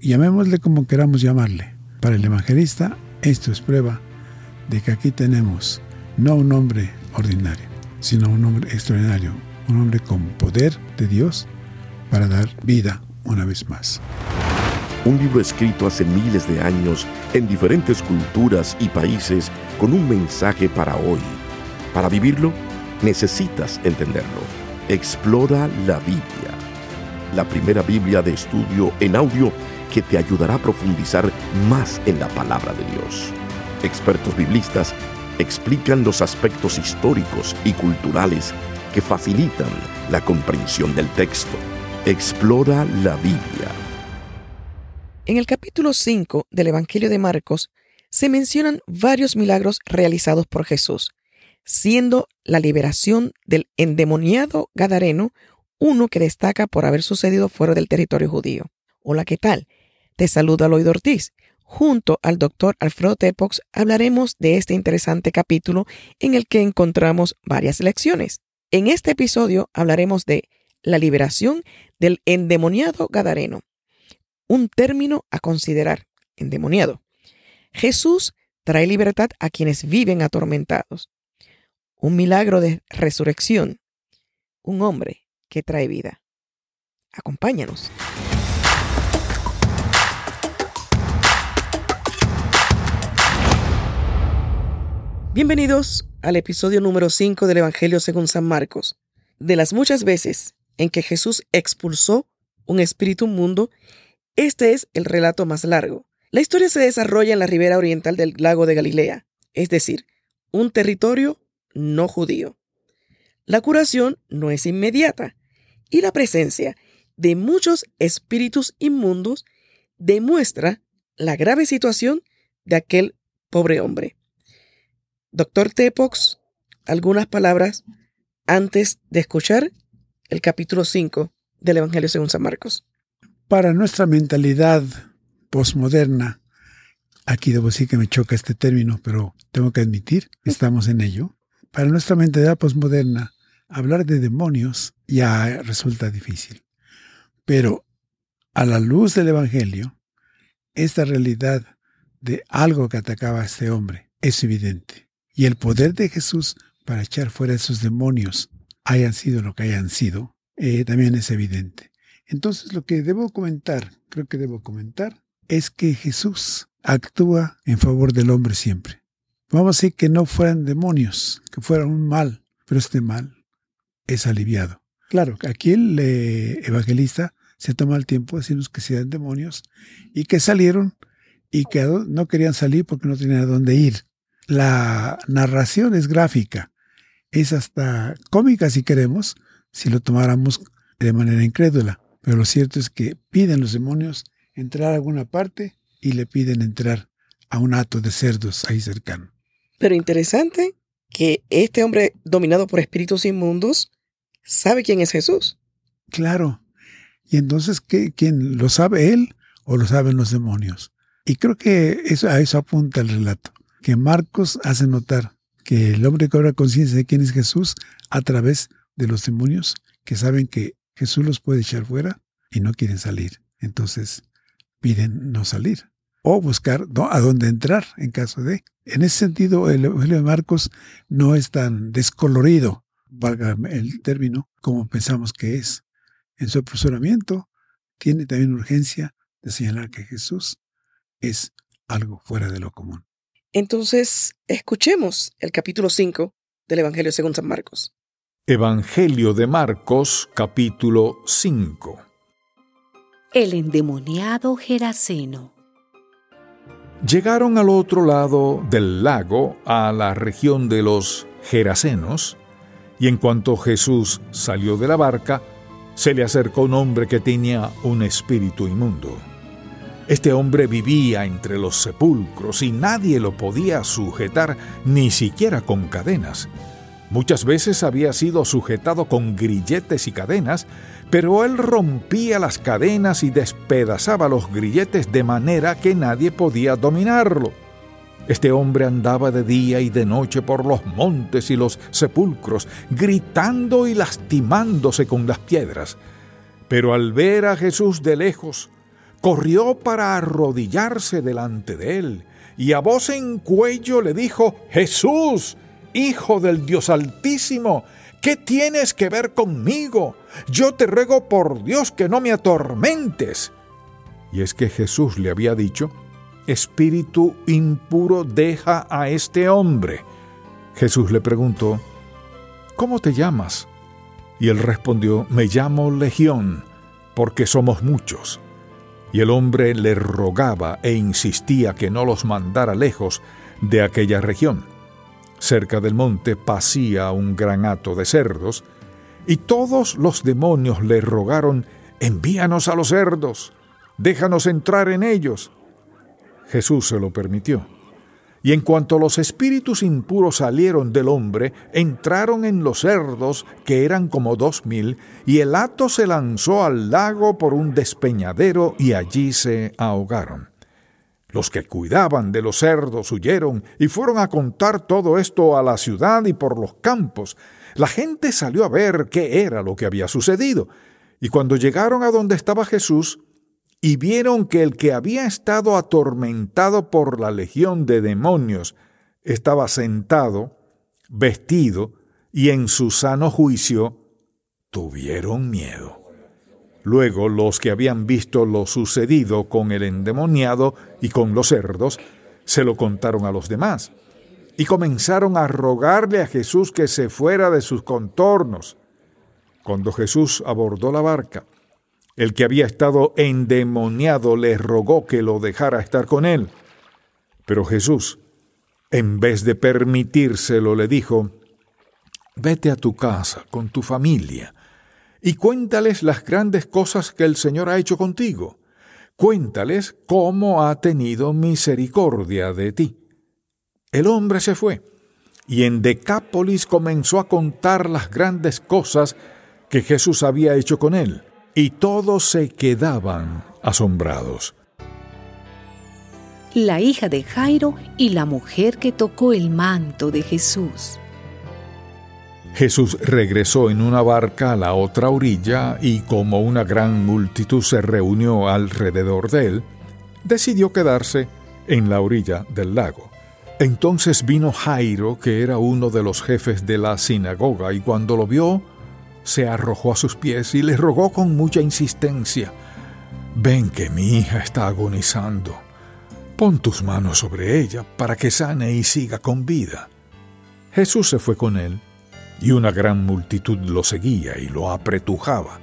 Llamémosle como queramos llamarle. Para el evangelista, esto es prueba de que aquí tenemos no un hombre ordinario, sino un hombre extraordinario, un hombre con poder de Dios para dar vida una vez más. Un libro escrito hace miles de años en diferentes culturas y países con un mensaje para hoy. Para vivirlo, necesitas entenderlo. Explora la Biblia, la primera Biblia de estudio en audio que te ayudará a profundizar más en la palabra de Dios. Expertos biblistas explican los aspectos históricos y culturales que facilitan la comprensión del texto. Explora la Biblia. En el capítulo 5 del Evangelio de Marcos se mencionan varios milagros realizados por Jesús, siendo la liberación del endemoniado Gadareno uno que destaca por haber sucedido fuera del territorio judío. Hola, ¿qué tal? Te saluda Lloyd Ortiz. Junto al doctor Alfredo Tepox hablaremos de este interesante capítulo en el que encontramos varias lecciones. En este episodio hablaremos de la liberación del endemoniado Gadareno, un término a considerar, endemoniado. Jesús trae libertad a quienes viven atormentados. Un milagro de resurrección. Un hombre que trae vida. Acompáñanos. Bienvenidos al episodio número 5 del Evangelio según San Marcos. De las muchas veces en que Jesús expulsó un espíritu mundo, este es el relato más largo. La historia se desarrolla en la ribera oriental del lago de Galilea, es decir, un territorio no judío. La curación no es inmediata y la presencia de muchos espíritus inmundos demuestra la grave situación de aquel pobre hombre. Doctor Tepox, algunas palabras antes de escuchar el capítulo 5 del Evangelio según San Marcos. Para nuestra mentalidad posmoderna, aquí debo decir que me choca este término, pero tengo que admitir estamos en ello. Para nuestra mentalidad posmoderna, hablar de demonios ya resulta difícil. Pero a la luz del Evangelio, esta realidad de algo que atacaba a este hombre es evidente. Y el poder de Jesús para echar fuera esos demonios, hayan sido lo que hayan sido, eh, también es evidente. Entonces lo que debo comentar, creo que debo comentar, es que Jesús actúa en favor del hombre siempre. Vamos a decir que no fueran demonios, que fueran un mal, pero este mal es aliviado. Claro, aquí el eh, evangelista se toma el tiempo de decirnos que sean demonios y que salieron y que no querían salir porque no tenían a dónde ir. La narración es gráfica, es hasta cómica si queremos, si lo tomáramos de manera incrédula. Pero lo cierto es que piden los demonios entrar a alguna parte y le piden entrar a un hato de cerdos ahí cercano. Pero interesante que este hombre dominado por espíritus inmundos sabe quién es Jesús. Claro. Y entonces, ¿qué, ¿quién lo sabe él o lo saben los demonios? Y creo que eso, a eso apunta el relato, que Marcos hace notar que el hombre cobra conciencia de quién es Jesús a través de los demonios que saben que Jesús los puede echar fuera y no quieren salir. Entonces piden no salir o buscar a dónde entrar en caso de. En ese sentido, el Evangelio de Marcos no es tan descolorido valga el término, como pensamos que es. En su apresuramiento tiene también urgencia de señalar que Jesús es algo fuera de lo común. Entonces, escuchemos el capítulo 5 del Evangelio según San Marcos. Evangelio de Marcos, capítulo 5. El endemoniado Geraseno. Llegaron al otro lado del lago, a la región de los Gerasenos, y en cuanto Jesús salió de la barca, se le acercó un hombre que tenía un espíritu inmundo. Este hombre vivía entre los sepulcros y nadie lo podía sujetar ni siquiera con cadenas. Muchas veces había sido sujetado con grilletes y cadenas, pero él rompía las cadenas y despedazaba los grilletes de manera que nadie podía dominarlo. Este hombre andaba de día y de noche por los montes y los sepulcros, gritando y lastimándose con las piedras. Pero al ver a Jesús de lejos, corrió para arrodillarse delante de él y a voz en cuello le dijo, Jesús, Hijo del Dios Altísimo, ¿qué tienes que ver conmigo? Yo te ruego por Dios que no me atormentes. Y es que Jesús le había dicho, Espíritu impuro deja a este hombre. Jesús le preguntó, ¿Cómo te llamas? Y él respondió, Me llamo Legión, porque somos muchos. Y el hombre le rogaba e insistía que no los mandara lejos de aquella región. Cerca del monte pasía un gran hato de cerdos, y todos los demonios le rogaron, envíanos a los cerdos, déjanos entrar en ellos. Jesús se lo permitió. Y en cuanto los espíritus impuros salieron del hombre, entraron en los cerdos, que eran como dos mil, y el hato se lanzó al lago por un despeñadero y allí se ahogaron. Los que cuidaban de los cerdos huyeron y fueron a contar todo esto a la ciudad y por los campos. La gente salió a ver qué era lo que había sucedido. Y cuando llegaron a donde estaba Jesús, y vieron que el que había estado atormentado por la legión de demonios estaba sentado, vestido y en su sano juicio, tuvieron miedo. Luego los que habían visto lo sucedido con el endemoniado y con los cerdos, se lo contaron a los demás, y comenzaron a rogarle a Jesús que se fuera de sus contornos. Cuando Jesús abordó la barca, el que había estado endemoniado le rogó que lo dejara estar con él. Pero Jesús, en vez de permitírselo, le dijo, Vete a tu casa con tu familia y cuéntales las grandes cosas que el Señor ha hecho contigo. Cuéntales cómo ha tenido misericordia de ti. El hombre se fue y en Decápolis comenzó a contar las grandes cosas que Jesús había hecho con él y todos se quedaban asombrados. La hija de Jairo y la mujer que tocó el manto de Jesús. Jesús regresó en una barca a la otra orilla y como una gran multitud se reunió alrededor de él, decidió quedarse en la orilla del lago. Entonces vino Jairo, que era uno de los jefes de la sinagoga, y cuando lo vio, se arrojó a sus pies y le rogó con mucha insistencia, Ven que mi hija está agonizando. Pon tus manos sobre ella para que sane y siga con vida. Jesús se fue con él, y una gran multitud lo seguía y lo apretujaba.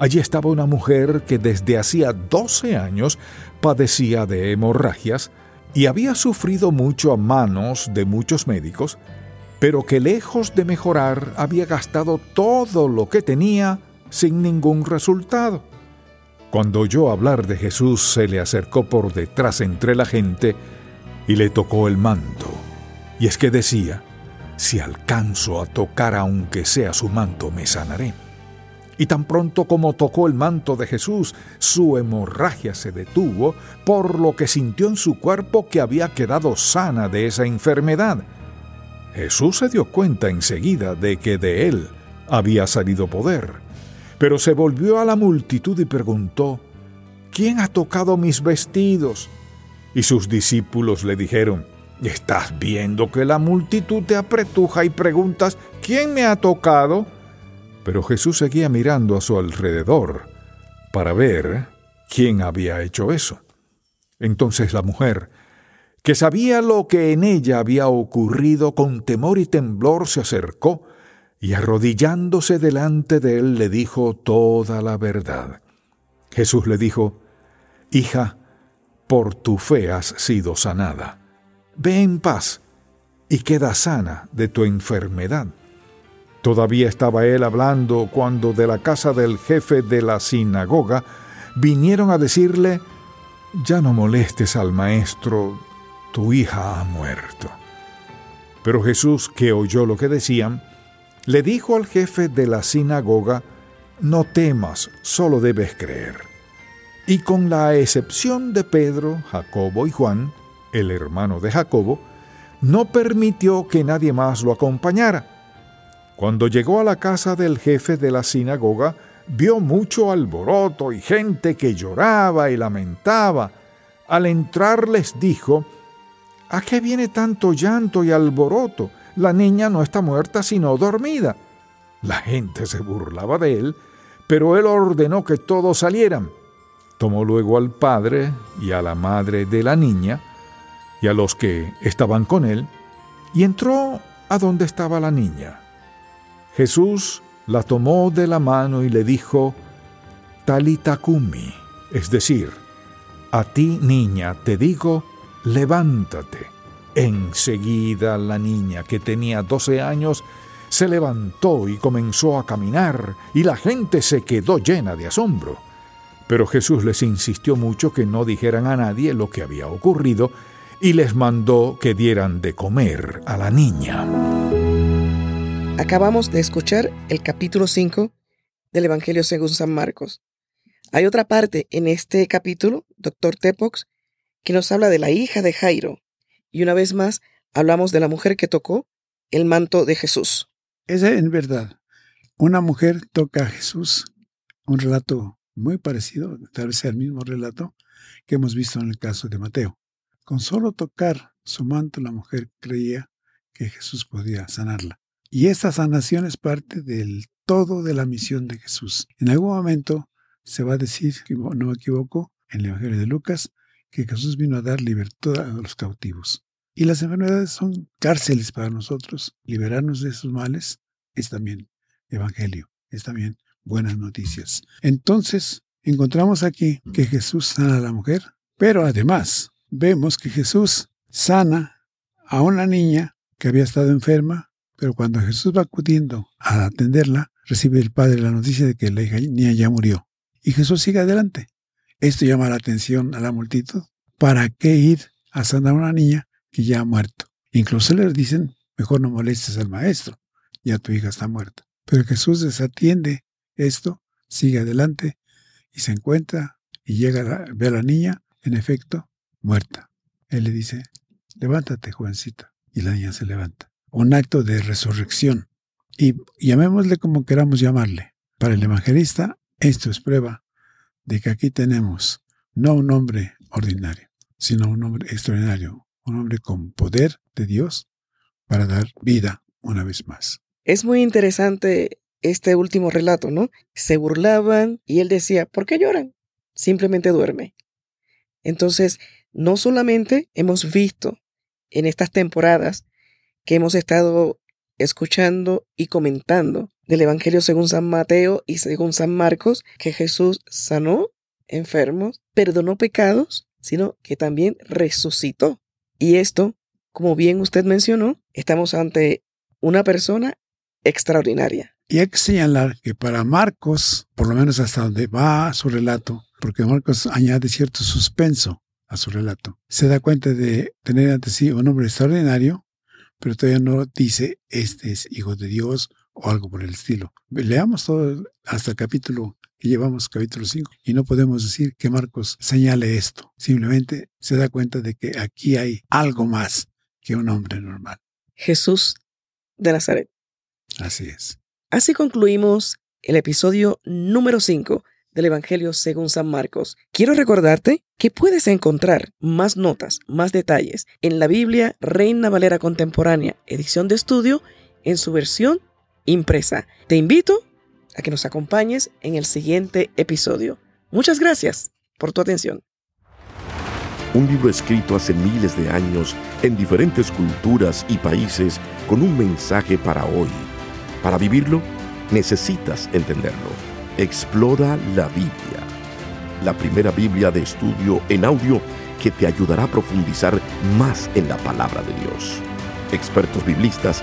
Allí estaba una mujer que desde hacía doce años padecía de hemorragias y había sufrido mucho a manos de muchos médicos, pero que lejos de mejorar había gastado todo lo que tenía sin ningún resultado. Cuando oyó hablar de Jesús se le acercó por detrás entre la gente y le tocó el manto. Y es que decía, si alcanzo a tocar aunque sea su manto, me sanaré. Y tan pronto como tocó el manto de Jesús, su hemorragia se detuvo, por lo que sintió en su cuerpo que había quedado sana de esa enfermedad. Jesús se dio cuenta enseguida de que de él había salido poder, pero se volvió a la multitud y preguntó, ¿quién ha tocado mis vestidos? Y sus discípulos le dijeron, ¿estás viendo que la multitud te apretuja y preguntas, ¿quién me ha tocado? Pero Jesús seguía mirando a su alrededor para ver quién había hecho eso. Entonces la mujer, que sabía lo que en ella había ocurrido, con temor y temblor se acercó y arrodillándose delante de él le dijo toda la verdad. Jesús le dijo, Hija, por tu fe has sido sanada. Ve en paz y queda sana de tu enfermedad. Todavía estaba él hablando cuando de la casa del jefe de la sinagoga vinieron a decirle, Ya no molestes al maestro, tu hija ha muerto. Pero Jesús, que oyó lo que decían, le dijo al jefe de la sinagoga, No temas, solo debes creer. Y con la excepción de Pedro, Jacobo y Juan, el hermano de Jacobo, no permitió que nadie más lo acompañara. Cuando llegó a la casa del jefe de la sinagoga, vio mucho alboroto y gente que lloraba y lamentaba. Al entrar les dijo, ¿A qué viene tanto llanto y alboroto? La niña no está muerta sino dormida. La gente se burlaba de él, pero él ordenó que todos salieran. Tomó luego al padre y a la madre de la niña y a los que estaban con él, y entró a donde estaba la niña. Jesús la tomó de la mano y le dijo, Talitakumi, es decir, a ti niña te digo, levántate. Enseguida la niña, que tenía doce años, se levantó y comenzó a caminar, y la gente se quedó llena de asombro. Pero Jesús les insistió mucho que no dijeran a nadie lo que había ocurrido, y les mandó que dieran de comer a la niña. Acabamos de escuchar el capítulo 5 del Evangelio según San Marcos. Hay otra parte en este capítulo, doctor Tepox, que nos habla de la hija de Jairo. Y una vez más hablamos de la mujer que tocó el manto de Jesús. Es en verdad. Una mujer toca a Jesús, un relato muy parecido, tal vez el mismo relato que hemos visto en el caso de Mateo. Con solo tocar su manto, la mujer creía que Jesús podía sanarla. Y esta sanación es parte del todo de la misión de Jesús. En algún momento se va a decir, no me equivoco, en el Evangelio de Lucas, que Jesús vino a dar libertad a los cautivos. Y las enfermedades son cárceles para nosotros. Liberarnos de esos males es también Evangelio, es también buenas noticias. Entonces, encontramos aquí que Jesús sana a la mujer, pero además vemos que Jesús sana a una niña que había estado enferma, pero cuando Jesús va acudiendo a atenderla, recibe el padre la noticia de que la niña ya murió. Y Jesús sigue adelante. Esto llama la atención a la multitud. ¿Para qué ir a sanar a una niña que ya ha muerto? Incluso les dicen, mejor no molestes al maestro, ya tu hija está muerta. Pero Jesús desatiende esto, sigue adelante y se encuentra y llega, a, ve a la niña, en efecto, muerta. Él le dice, levántate, jovencita. Y la niña se levanta. Un acto de resurrección. Y llamémosle como queramos llamarle. Para el evangelista, esto es prueba de que aquí tenemos no un hombre ordinario, sino un hombre extraordinario, un hombre con poder de Dios para dar vida una vez más. Es muy interesante este último relato, ¿no? Se burlaban y él decía, ¿por qué lloran? Simplemente duerme. Entonces, no solamente hemos visto en estas temporadas que hemos estado escuchando y comentando del Evangelio según San Mateo y según San Marcos, que Jesús sanó enfermos, perdonó pecados, sino que también resucitó. Y esto, como bien usted mencionó, estamos ante una persona extraordinaria. Y hay que señalar que para Marcos, por lo menos hasta donde va su relato, porque Marcos añade cierto suspenso a su relato, se da cuenta de tener ante sí un hombre extraordinario, pero todavía no dice este es hijo de Dios o algo por el estilo. Leamos todo hasta el capítulo que llevamos, capítulo 5, y no podemos decir que Marcos señale esto. Simplemente se da cuenta de que aquí hay algo más que un hombre normal. Jesús de Nazaret. Así es. Así concluimos el episodio número 5 del Evangelio según San Marcos. Quiero recordarte que puedes encontrar más notas, más detalles en la Biblia Reina Valera Contemporánea, edición de estudio, en su versión impresa. Te invito a que nos acompañes en el siguiente episodio. Muchas gracias por tu atención. Un libro escrito hace miles de años en diferentes culturas y países con un mensaje para hoy. Para vivirlo, necesitas entenderlo. Explora la Biblia. La primera Biblia de estudio en audio que te ayudará a profundizar más en la palabra de Dios. Expertos biblistas